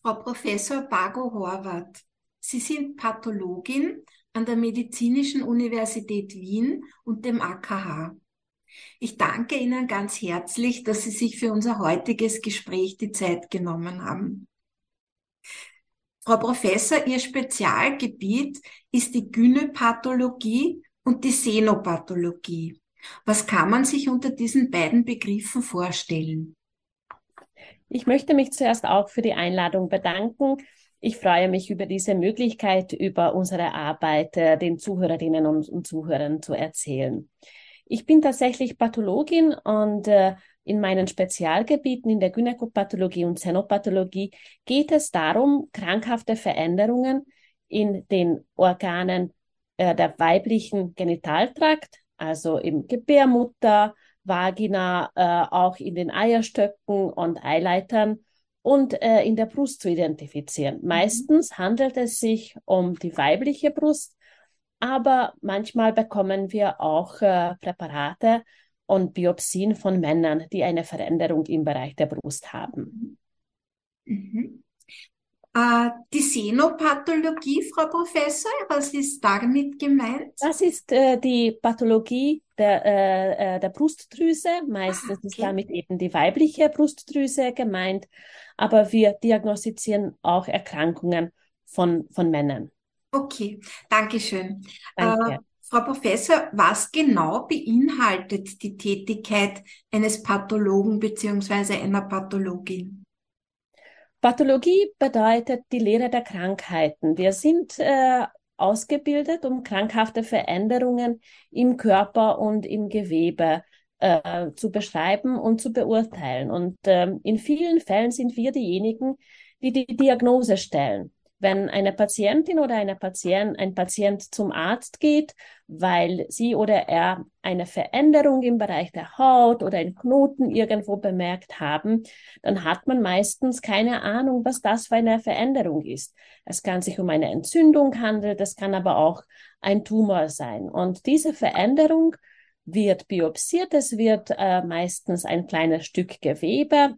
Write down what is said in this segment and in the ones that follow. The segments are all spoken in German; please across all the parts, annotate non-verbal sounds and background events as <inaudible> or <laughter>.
Frau Professor Bago Horvath, Sie sind Pathologin an der Medizinischen Universität Wien und dem AKH. Ich danke Ihnen ganz herzlich, dass Sie sich für unser heutiges Gespräch die Zeit genommen haben. Frau Professor, Ihr Spezialgebiet ist die Gynäpathologie und die Senopathologie. Was kann man sich unter diesen beiden Begriffen vorstellen? Ich möchte mich zuerst auch für die Einladung bedanken. Ich freue mich über diese Möglichkeit, über unsere Arbeit äh, den Zuhörerinnen und, Zuhörern zu erzählen. Ich bin tatsächlich Pathologin und äh, in meinen Spezialgebieten in der Gynäkopathologie und Xenopathologie geht es darum, krankhafte Veränderungen in den Organen äh, der weiblichen Genitaltrakt, also im Gebärmutter, Vagina, äh, auch in den Eierstöcken und Eileitern und äh, in der Brust zu identifizieren. Mhm. Meistens handelt es sich um die weibliche Brust, aber manchmal bekommen wir auch äh, Präparate und Biopsien von Männern, die eine Veränderung im Bereich der Brust haben. Mhm. Äh, die Senopathologie, Frau Professor, was ist damit gemeint? Das ist äh, die Pathologie der, äh, äh der Brustdrüse. Meistens ah, okay. ist damit eben die weibliche Brustdrüse gemeint, aber wir diagnostizieren auch Erkrankungen von, von Männern. Okay, danke schön. Danke. Äh, Frau Professor, was genau beinhaltet die Tätigkeit eines Pathologen bzw. einer Pathologin? Pathologie bedeutet die Lehre der Krankheiten. Wir sind äh, ausgebildet, um krankhafte Veränderungen im Körper und im Gewebe äh, zu beschreiben und zu beurteilen. Und äh, in vielen Fällen sind wir diejenigen, die die Diagnose stellen wenn eine Patientin oder eine Patient, ein Patient zum Arzt geht, weil sie oder er eine Veränderung im Bereich der Haut oder einen Knoten irgendwo bemerkt haben, dann hat man meistens keine Ahnung, was das für eine Veränderung ist. Es kann sich um eine Entzündung handeln, das kann aber auch ein Tumor sein. Und diese Veränderung wird biopsiert, es wird äh, meistens ein kleines Stück Gewebe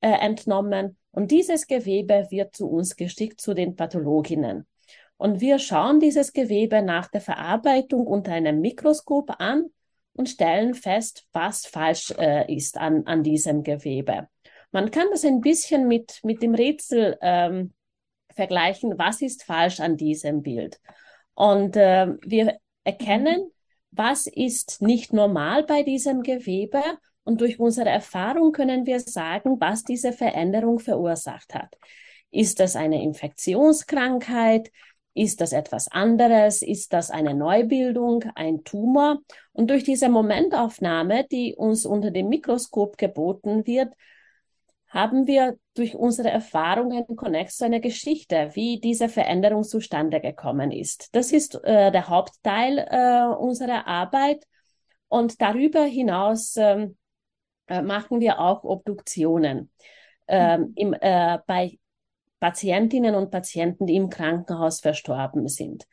äh, entnommen und dieses Gewebe wird zu uns geschickt, zu den Pathologinnen. Und wir schauen dieses Gewebe nach der Verarbeitung unter einem Mikroskop an und stellen fest, was falsch äh, ist an, an diesem Gewebe. Man kann das ein bisschen mit, mit dem Rätsel ähm, vergleichen, was ist falsch an diesem Bild. Und äh, wir erkennen, was ist nicht normal bei diesem Gewebe und durch unsere Erfahrung können wir sagen, was diese Veränderung verursacht hat. Ist das eine Infektionskrankheit? Ist das etwas anderes? Ist das eine Neubildung, ein Tumor? Und durch diese Momentaufnahme, die uns unter dem Mikroskop geboten wird, haben wir durch unsere Erfahrungen Connex zu einer Geschichte, wie diese Veränderung zustande gekommen ist. Das ist äh, der Hauptteil äh, unserer Arbeit. Und darüber hinaus ähm, äh, machen wir auch Obduktionen ähm, im, äh, bei Patientinnen und Patienten, die im Krankenhaus verstorben sind.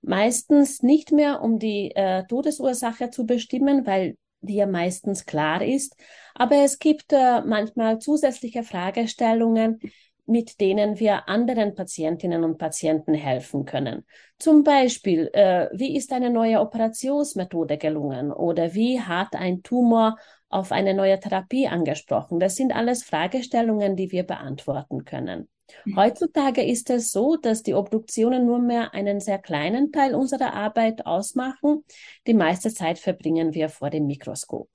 Meistens nicht mehr, um die äh, Todesursache zu bestimmen, weil die ja meistens klar ist. Aber es gibt äh, manchmal zusätzliche Fragestellungen, mit denen wir anderen Patientinnen und Patienten helfen können. Zum Beispiel, äh, wie ist eine neue Operationsmethode gelungen oder wie hat ein Tumor auf eine neue Therapie angesprochen. Das sind alles Fragestellungen, die wir beantworten können. Mhm. Heutzutage ist es so, dass die Obduktionen nur mehr einen sehr kleinen Teil unserer Arbeit ausmachen. Die meiste Zeit verbringen wir vor dem Mikroskop.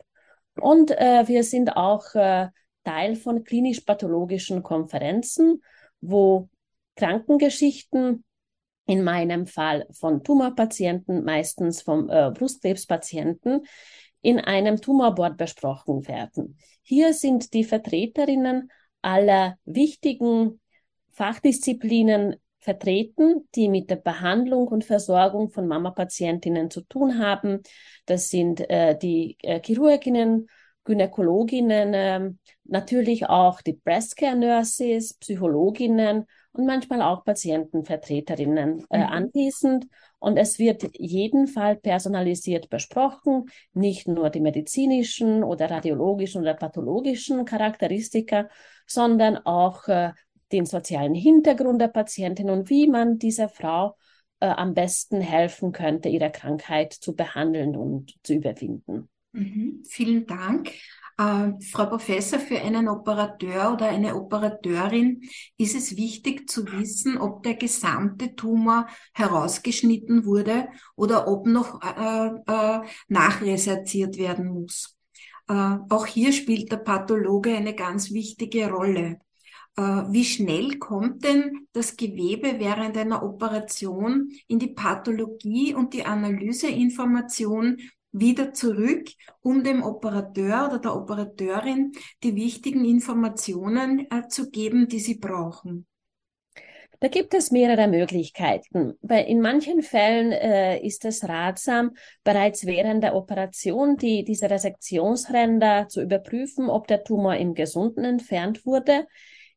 Und äh, wir sind auch äh, Teil von klinisch-pathologischen Konferenzen, wo Krankengeschichten in meinem Fall von Tumorpatienten, meistens vom äh, Brustkrebspatienten, in einem Tumorboard besprochen werden. Hier sind die Vertreterinnen aller wichtigen Fachdisziplinen vertreten, die mit der Behandlung und Versorgung von Mama-Patientinnen zu tun haben. Das sind äh, die äh, Chirurginnen, Gynäkologinnen, äh, natürlich auch die Breastcare Nurses, Psychologinnen und manchmal auch Patientenvertreterinnen äh, mhm. anwesend. Und es wird jeden Fall personalisiert besprochen, nicht nur die medizinischen oder radiologischen oder pathologischen Charakteristika, sondern auch äh, den sozialen Hintergrund der Patientin und wie man dieser Frau äh, am besten helfen könnte, ihre Krankheit zu behandeln und zu überwinden. Mhm. Vielen Dank. Äh, Frau Professor, für einen Operateur oder eine Operateurin ist es wichtig zu wissen, ob der gesamte Tumor herausgeschnitten wurde oder ob noch äh, äh, nachreserziert werden muss. Äh, auch hier spielt der Pathologe eine ganz wichtige Rolle. Äh, wie schnell kommt denn das Gewebe während einer Operation in die Pathologie und die Analyseinformation wieder zurück, um dem Operateur oder der Operateurin die wichtigen Informationen äh, zu geben, die sie brauchen? Da gibt es mehrere Möglichkeiten. Bei, in manchen Fällen äh, ist es ratsam, bereits während der Operation die, diese Resektionsränder zu überprüfen, ob der Tumor im Gesunden entfernt wurde.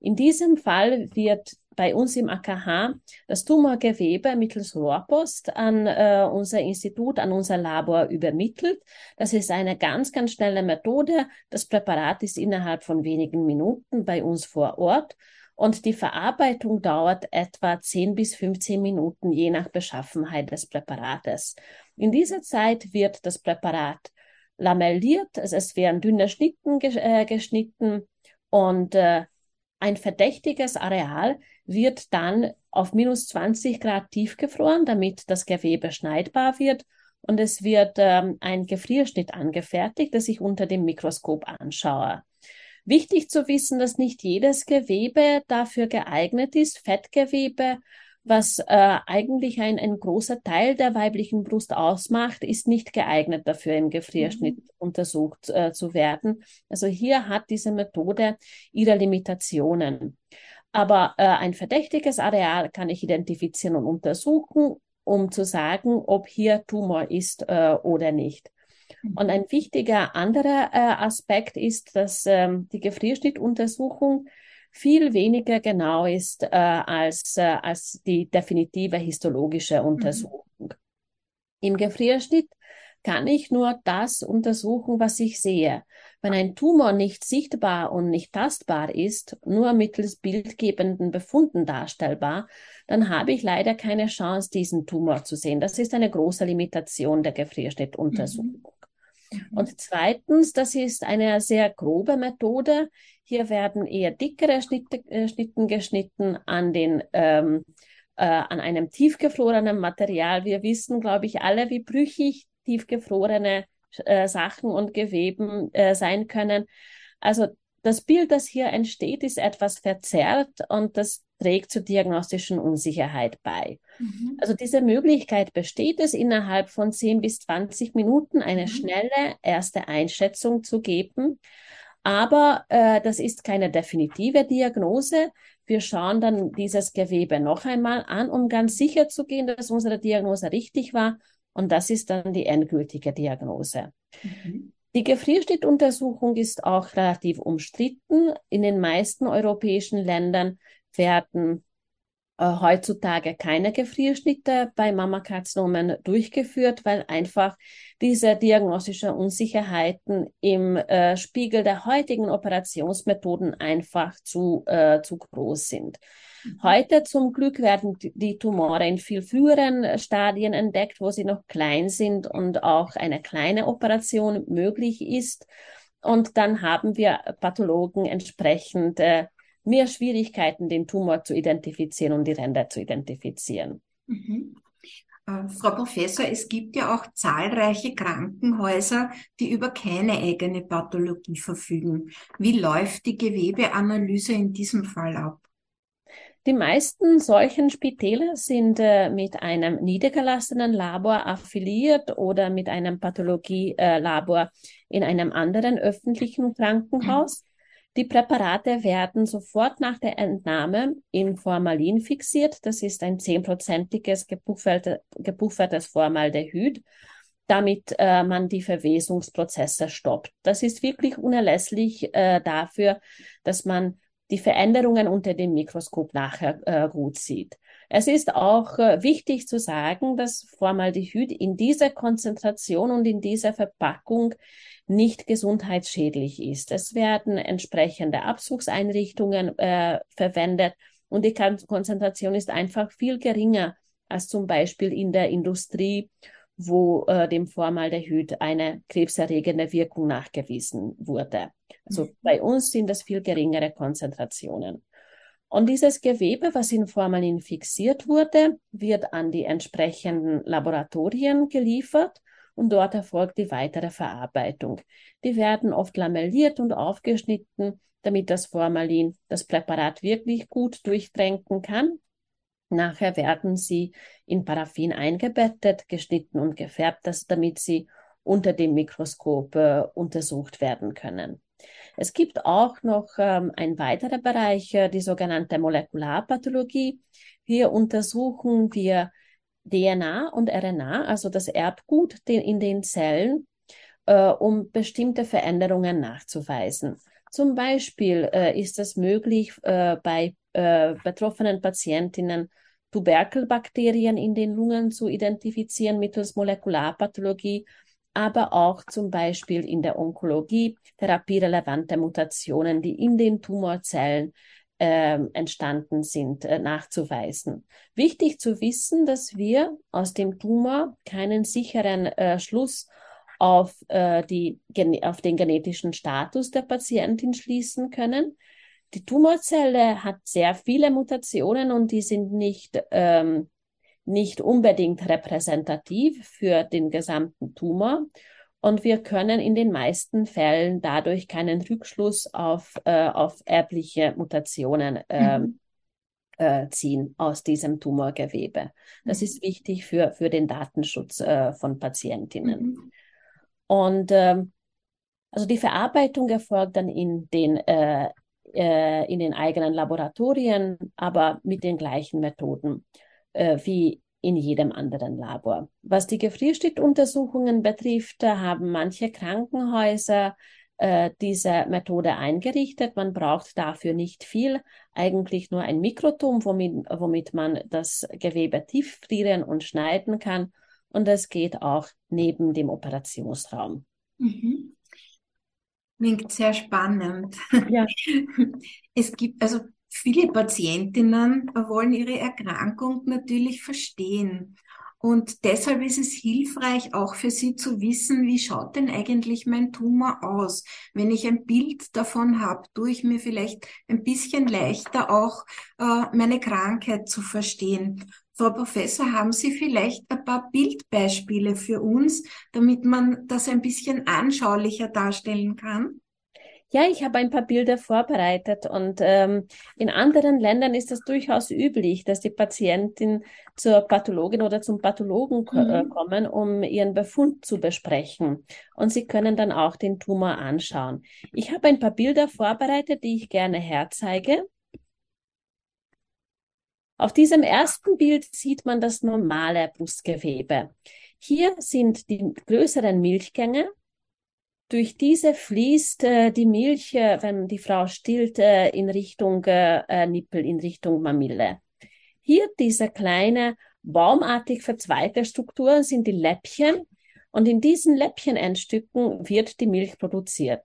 In diesem Fall wird bei uns im AKH das Tumorgewebe mittels Rohrpost an äh, unser Institut, an unser Labor übermittelt. Das ist eine ganz, ganz schnelle Methode. Das Präparat ist innerhalb von wenigen Minuten bei uns vor Ort und die Verarbeitung dauert etwa 10 bis 15 Minuten, je nach Beschaffenheit des Präparates. In dieser Zeit wird das Präparat lamelliert, also es werden dünne Schnitten äh, geschnitten und äh, ein verdächtiges Areal wird dann auf minus 20 Grad tiefgefroren, damit das Gewebe schneidbar wird. Und es wird ähm, ein Gefrierschnitt angefertigt, das ich unter dem Mikroskop anschaue. Wichtig zu wissen, dass nicht jedes Gewebe dafür geeignet ist. Fettgewebe was äh, eigentlich ein, ein großer Teil der weiblichen Brust ausmacht, ist nicht geeignet dafür, im Gefrierschnitt mhm. untersucht äh, zu werden. Also hier hat diese Methode ihre Limitationen. Aber äh, ein verdächtiges Areal kann ich identifizieren und untersuchen, um zu sagen, ob hier Tumor ist äh, oder nicht. Mhm. Und ein wichtiger anderer äh, Aspekt ist, dass ähm, die Gefrierschnittuntersuchung viel weniger genau ist äh, als, äh, als die definitive histologische mhm. Untersuchung. Mhm. Im Gefrierschnitt kann ich nur das untersuchen, was ich sehe. Wenn ein Tumor nicht sichtbar und nicht tastbar ist, nur mittels bildgebenden Befunden darstellbar, dann habe ich leider keine Chance, diesen Tumor zu sehen. Das ist eine große Limitation der Gefrierschnittuntersuchung. Mhm. Mhm. Und zweitens, das ist eine sehr grobe Methode. Hier werden eher dickere Schnitte, äh, Schnitten geschnitten an den ähm, äh, an einem tiefgefrorenen Material. Wir wissen, glaube ich, alle, wie brüchig tiefgefrorene äh, Sachen und Geweben äh, sein können. Also das Bild, das hier entsteht, ist etwas verzerrt und das trägt zur diagnostischen Unsicherheit bei. Mhm. Also diese Möglichkeit besteht es, innerhalb von 10 bis 20 Minuten eine mhm. schnelle erste Einschätzung zu geben. Aber äh, das ist keine definitive Diagnose. Wir schauen dann dieses Gewebe noch einmal an, um ganz sicher zu gehen, dass unsere Diagnose richtig war. Und das ist dann die endgültige Diagnose. Mhm. Die Gefrierschnittuntersuchung ist auch relativ umstritten. In den meisten europäischen Ländern werden äh, heutzutage keine Gefrierschnitte bei Mammakarzinomen durchgeführt, weil einfach diese diagnostischen Unsicherheiten im äh, Spiegel der heutigen Operationsmethoden einfach zu, äh, zu groß sind. Mhm. Heute zum Glück werden die Tumore in viel früheren Stadien entdeckt, wo sie noch klein sind und auch eine kleine Operation möglich ist. Und dann haben wir Pathologen entsprechend äh, mehr Schwierigkeiten, den Tumor zu identifizieren und die Ränder zu identifizieren. Mhm. Äh, Frau Professor, es gibt ja auch zahlreiche Krankenhäuser, die über keine eigene Pathologie verfügen. Wie läuft die Gewebeanalyse in diesem Fall ab? Die meisten solchen Spitäler sind äh, mit einem niedergelassenen Labor affiliiert oder mit einem Pathologielabor äh, in einem anderen öffentlichen Krankenhaus. Die Präparate werden sofort nach der Entnahme in Formalin fixiert. Das ist ein zehnprozentiges gepuffertes Formaldehyd, damit äh, man die Verwesungsprozesse stoppt. Das ist wirklich unerlässlich äh, dafür, dass man die Veränderungen unter dem Mikroskop nachher äh, gut sieht. Es ist auch äh, wichtig zu sagen, dass Formaldehyd in dieser Konzentration und in dieser Verpackung nicht gesundheitsschädlich ist. Es werden entsprechende Abzugseinrichtungen äh, verwendet und die Konzentration ist einfach viel geringer als zum Beispiel in der Industrie, wo äh, dem Formaldehyd eine krebserregende Wirkung nachgewiesen wurde. Also mhm. bei uns sind es viel geringere Konzentrationen. Und dieses Gewebe, was in Formalin fixiert wurde, wird an die entsprechenden Laboratorien geliefert und dort erfolgt die weitere Verarbeitung. Die werden oft lamelliert und aufgeschnitten, damit das Formalin das Präparat wirklich gut durchtränken kann. Nachher werden sie in Paraffin eingebettet, geschnitten und gefärbt, damit sie unter dem Mikroskop äh, untersucht werden können. Es gibt auch noch ähm, ein weiterer Bereich, äh, die sogenannte Molekularpathologie. Hier untersuchen wir DNA und RNA, also das Erbgut in den Zellen, äh, um bestimmte Veränderungen nachzuweisen. Zum Beispiel äh, ist es möglich, äh, bei äh, betroffenen Patientinnen Tuberkelbakterien in den Lungen zu identifizieren mittels Molekularpathologie aber auch zum Beispiel in der Onkologie therapierelevante Mutationen, die in den Tumorzellen äh, entstanden sind, äh, nachzuweisen. Wichtig zu wissen, dass wir aus dem Tumor keinen sicheren äh, Schluss auf, äh, die, auf den genetischen Status der Patientin schließen können. Die Tumorzelle hat sehr viele Mutationen und die sind nicht ähm, nicht unbedingt repräsentativ für den gesamten Tumor. Und wir können in den meisten Fällen dadurch keinen Rückschluss auf, äh, auf erbliche Mutationen äh, mhm. äh, ziehen aus diesem Tumorgewebe. Das mhm. ist wichtig für, für den Datenschutz äh, von Patientinnen. Mhm. Und ähm, also die Verarbeitung erfolgt dann in den, äh, äh, in den eigenen Laboratorien, aber mit den gleichen Methoden äh, wie in jedem anderen Labor. Was die Gefrierstichtuntersuchungen betrifft, haben manche Krankenhäuser äh, diese Methode eingerichtet. Man braucht dafür nicht viel, eigentlich nur ein Mikrotom, womit, womit man das Gewebe tieffrieren und schneiden kann. Und das geht auch neben dem Operationsraum. Mhm. Klingt sehr spannend. Ja. <laughs> Es gibt, also Viele Patientinnen wollen ihre Erkrankung natürlich verstehen. Und deshalb ist es hilfreich, auch für sie zu wissen, wie schaut denn eigentlich mein Tumor aus? Wenn ich ein Bild davon habe, tue ich mir vielleicht ein bisschen leichter auch äh, meine Krankheit zu verstehen. Frau Professor, haben Sie vielleicht ein paar Bildbeispiele für uns, damit man das ein bisschen anschaulicher darstellen kann? Ja, ich habe ein paar Bilder vorbereitet und ähm, in anderen Ländern ist es durchaus üblich, dass die Patientin zur Pathologin oder zum Pathologen äh, mhm. kommen, um ihren Befund zu besprechen. Und sie können dann auch den Tumor anschauen. Ich habe ein paar Bilder vorbereitet, die ich gerne herzeige. Auf diesem ersten Bild sieht man das normale Brustgewebe. Hier sind die größeren Milchgänge durch diese fließt äh, die Milch, äh, wenn die Frau stillt, äh, in Richtung äh, äh, Nippel, in Richtung Mamille. Hier diese kleine baumartig verzweigte Strukturen sind die Läppchen und in diesen Läppchenendstücken wird die Milch produziert.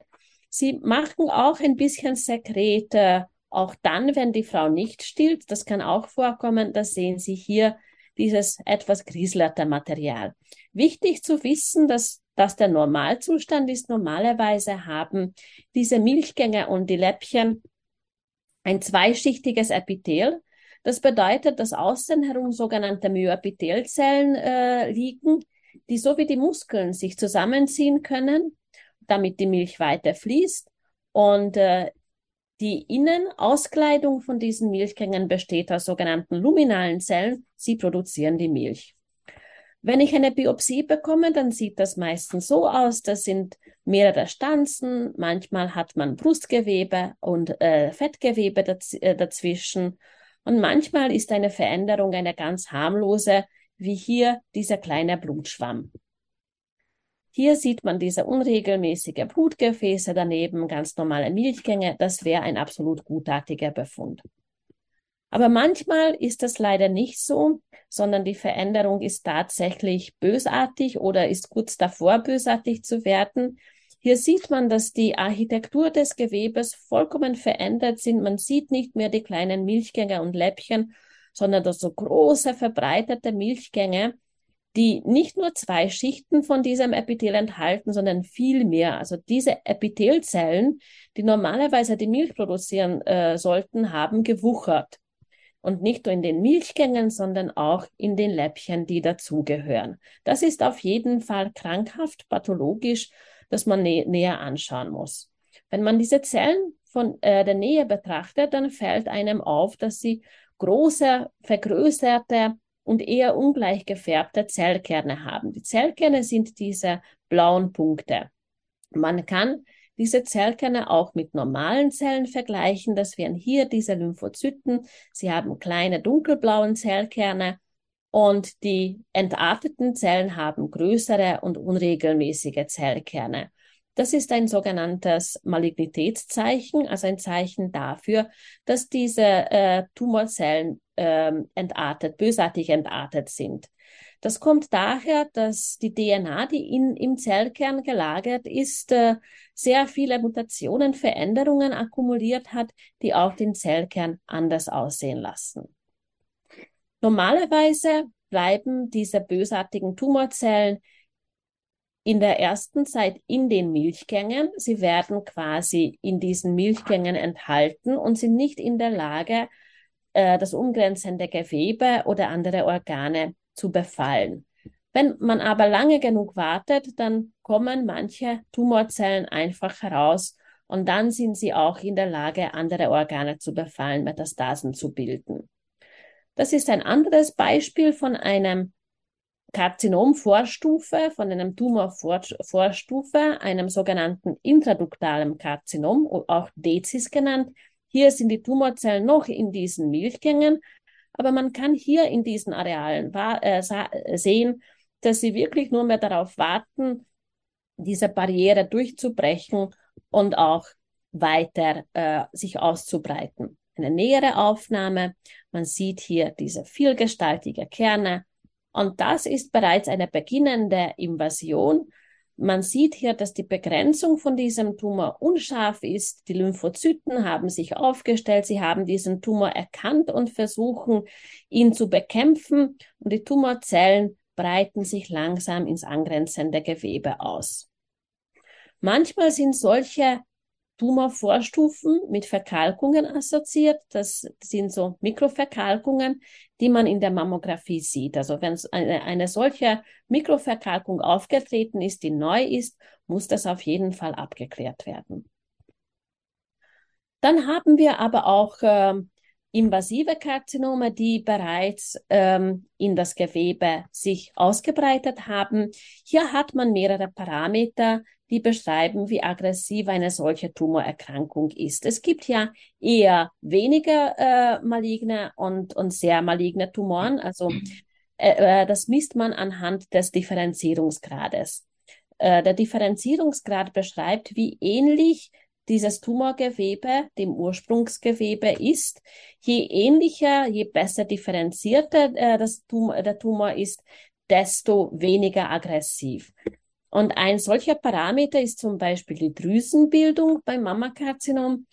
Sie machen auch ein bisschen Sekrete, auch dann, wenn die Frau nicht stillt. Das kann auch vorkommen. Das sehen Sie hier, dieses etwas grislerte Material. Wichtig zu wissen, dass dass der Normalzustand ist. Normalerweise haben diese Milchgänge und die Läppchen ein zweischichtiges Epithel. Das bedeutet, dass außen herum sogenannte Myoepithelzellen äh, liegen, die so wie die Muskeln sich zusammenziehen können, damit die Milch weiter fließt. Und äh, die Innenauskleidung von diesen Milchgängen besteht aus sogenannten luminalen Zellen. Sie produzieren die Milch. Wenn ich eine Biopsie bekomme, dann sieht das meistens so aus, das sind mehrere Stanzen, manchmal hat man Brustgewebe und äh, Fettgewebe daz äh, dazwischen und manchmal ist eine Veränderung eine ganz harmlose, wie hier dieser kleine Blutschwamm. Hier sieht man diese unregelmäßige Blutgefäße daneben, ganz normale Milchgänge. Das wäre ein absolut gutartiger Befund. Aber manchmal ist das leider nicht so, sondern die Veränderung ist tatsächlich bösartig oder ist kurz davor, bösartig zu werden. Hier sieht man, dass die Architektur des Gewebes vollkommen verändert sind. Man sieht nicht mehr die kleinen Milchgänge und Läppchen, sondern das so große, verbreitete Milchgänge, die nicht nur zwei Schichten von diesem Epithel enthalten, sondern viel mehr. Also diese Epithelzellen, die normalerweise die Milch produzieren äh, sollten, haben gewuchert. Und nicht nur in den Milchgängen, sondern auch in den Läppchen, die dazugehören. Das ist auf jeden Fall krankhaft, pathologisch, dass man nä näher anschauen muss. Wenn man diese Zellen von äh, der Nähe betrachtet, dann fällt einem auf, dass sie große, vergrößerte und eher ungleich gefärbte Zellkerne haben. Die Zellkerne sind diese blauen Punkte. Man kann diese Zellkerne auch mit normalen Zellen vergleichen. Das wären hier diese Lymphozyten. Sie haben kleine dunkelblauen Zellkerne und die entarteten Zellen haben größere und unregelmäßige Zellkerne. Das ist ein sogenanntes Malignitätszeichen, also ein Zeichen dafür, dass diese äh, Tumorzellen äh, entartet, bösartig entartet sind. Das kommt daher, dass die DNA, die in, im Zellkern gelagert ist, äh, sehr viele Mutationen, Veränderungen akkumuliert hat, die auch den Zellkern anders aussehen lassen. Normalerweise bleiben diese bösartigen Tumorzellen in der ersten Zeit in den Milchgängen. Sie werden quasi in diesen Milchgängen enthalten und sind nicht in der Lage, äh, das umgrenzende Gewebe oder andere Organe zu befallen. Wenn man aber lange genug wartet, dann kommen manche Tumorzellen einfach heraus und dann sind sie auch in der Lage, andere Organe zu befallen, Metastasen zu bilden. Das ist ein anderes Beispiel von einem Karzinomvorstufe, von einem Tumorvorstufe, einem sogenannten intraduktalen Karzinom, auch Dezis genannt. Hier sind die Tumorzellen noch in diesen Milchgängen, aber man kann hier in diesen Arealen äh, sehen, dass sie wirklich nur mehr darauf warten, diese Barriere durchzubrechen und auch weiter äh, sich auszubreiten. Eine nähere Aufnahme, man sieht hier diese vielgestaltige Kerne, und das ist bereits eine beginnende Invasion. Man sieht hier, dass die Begrenzung von diesem Tumor unscharf ist. Die Lymphozyten haben sich aufgestellt, sie haben diesen Tumor erkannt und versuchen, ihn zu bekämpfen. Und die Tumorzellen breiten sich langsam ins angrenzende Gewebe aus. Manchmal sind solche Tumorvorstufen mit Verkalkungen assoziiert. Das sind so Mikroverkalkungen, die man in der Mammographie sieht. Also wenn eine, eine solche Mikroverkalkung aufgetreten ist, die neu ist, muss das auf jeden Fall abgeklärt werden. Dann haben wir aber auch äh, invasive Karzinome, die bereits ähm, in das Gewebe sich ausgebreitet haben. Hier hat man mehrere Parameter, die beschreiben, wie aggressiv eine solche Tumorerkrankung ist. Es gibt ja eher weniger äh, maligne und, und sehr maligne Tumoren. Also äh, äh, das misst man anhand des Differenzierungsgrades. Äh, der Differenzierungsgrad beschreibt, wie ähnlich dieses Tumorgewebe dem Ursprungsgewebe ist. Je ähnlicher, je besser differenzierter äh, das Tumor, der Tumor ist, desto weniger aggressiv. Und ein solcher Parameter ist zum Beispiel die Drüsenbildung beim Mammakarzinom.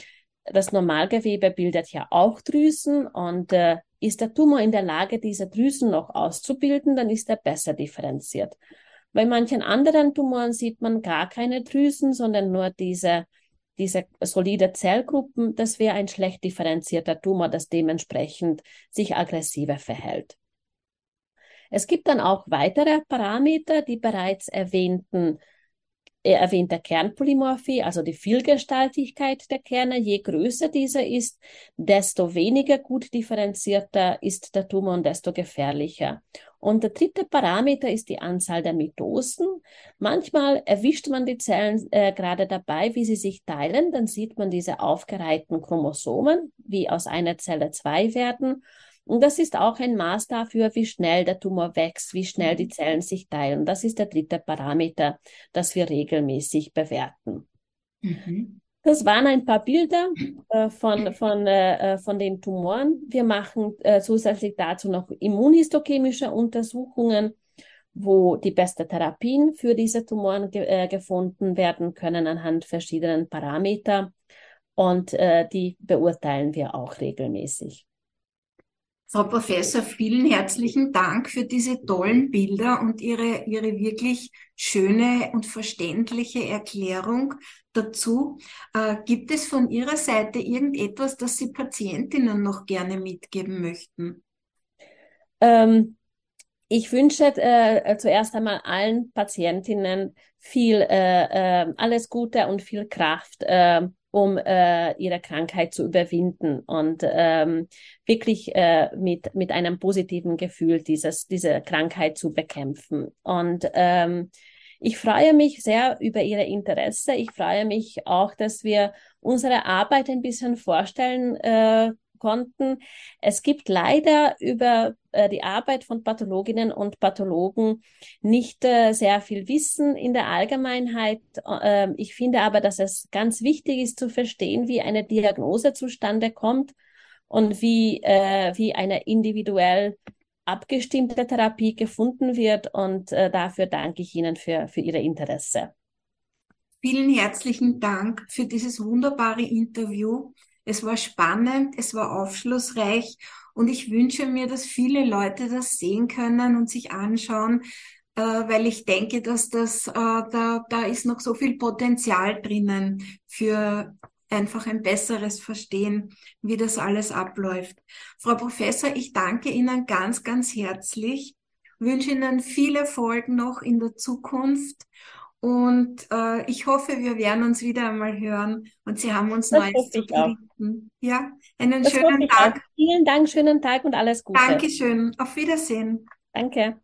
Das Normalgewebe bildet ja auch Drüsen und äh, ist der Tumor in der Lage, diese Drüsen noch auszubilden, dann ist er besser differenziert. Bei manchen anderen Tumoren sieht man gar keine Drüsen, sondern nur diese, diese solide Zellgruppen. Das wäre ein schlecht differenzierter Tumor, das dementsprechend sich aggressiver verhält. Es gibt dann auch weitere Parameter, die bereits erwähnten äh, erwähnte Kernpolymorphie, also die Vielgestaltigkeit der Kerne. Je größer dieser ist, desto weniger gut differenzierter ist der Tumor und desto gefährlicher. Und der dritte Parameter ist die Anzahl der Mitosen. Manchmal erwischt man die Zellen äh, gerade dabei, wie sie sich teilen. Dann sieht man diese aufgereihten Chromosomen, wie aus einer Zelle zwei werden. Und das ist auch ein Maß dafür, wie schnell der Tumor wächst, wie schnell die mhm. Zellen sich teilen. Das ist der dritte Parameter, das wir regelmäßig bewerten. Mhm. Das waren ein paar Bilder äh, von, von, äh, äh, von den Tumoren. Wir machen äh, zusätzlich dazu noch immunhistochemische Untersuchungen, wo die beste Therapien für diese Tumoren ge äh, gefunden werden können anhand verschiedenen Parameter. Und äh, die beurteilen wir auch regelmäßig. Frau Professor, vielen herzlichen Dank für diese tollen Bilder und Ihre, Ihre wirklich schöne und verständliche Erklärung dazu. Äh, gibt es von Ihrer Seite irgendetwas, das Sie Patientinnen noch gerne mitgeben möchten? Ähm, ich wünsche äh, zuerst einmal allen Patientinnen viel äh, äh alles Gute und viel Kraft äh, um äh, ihre Krankheit zu überwinden und ähm, wirklich äh, mit, mit einem positiven Gefühl dieses, diese Krankheit zu bekämpfen. Und ähm, ich freue mich sehr über Ihre Interesse. Ich freue mich auch, dass wir unsere Arbeit ein bisschen vorstellen äh, konnten. Es gibt leider über äh, die Arbeit von Pathologinnen und Pathologen nicht äh, sehr viel Wissen in der Allgemeinheit. Äh, ich finde aber, dass es ganz wichtig ist zu verstehen, wie eine Diagnose zustande kommt und wie, äh, wie eine individuell abgestimmte Therapie gefunden wird. Und äh, dafür danke ich Ihnen für, für Ihre Interesse. Vielen herzlichen Dank für dieses wunderbare Interview. Es war spannend, es war aufschlussreich und ich wünsche mir, dass viele Leute das sehen können und sich anschauen, äh, weil ich denke, dass das, äh, da, da ist noch so viel Potenzial drinnen für einfach ein besseres Verstehen, wie das alles abläuft. Frau Professor, ich danke Ihnen ganz, ganz herzlich, wünsche Ihnen viele Erfolg noch in der Zukunft und äh, ich hoffe, wir werden uns wieder einmal hören und Sie haben uns das Neues zu berichten. Ja, einen das schönen Tag. Vielen Dank, schönen Tag und alles Gute. Dankeschön. Auf Wiedersehen. Danke.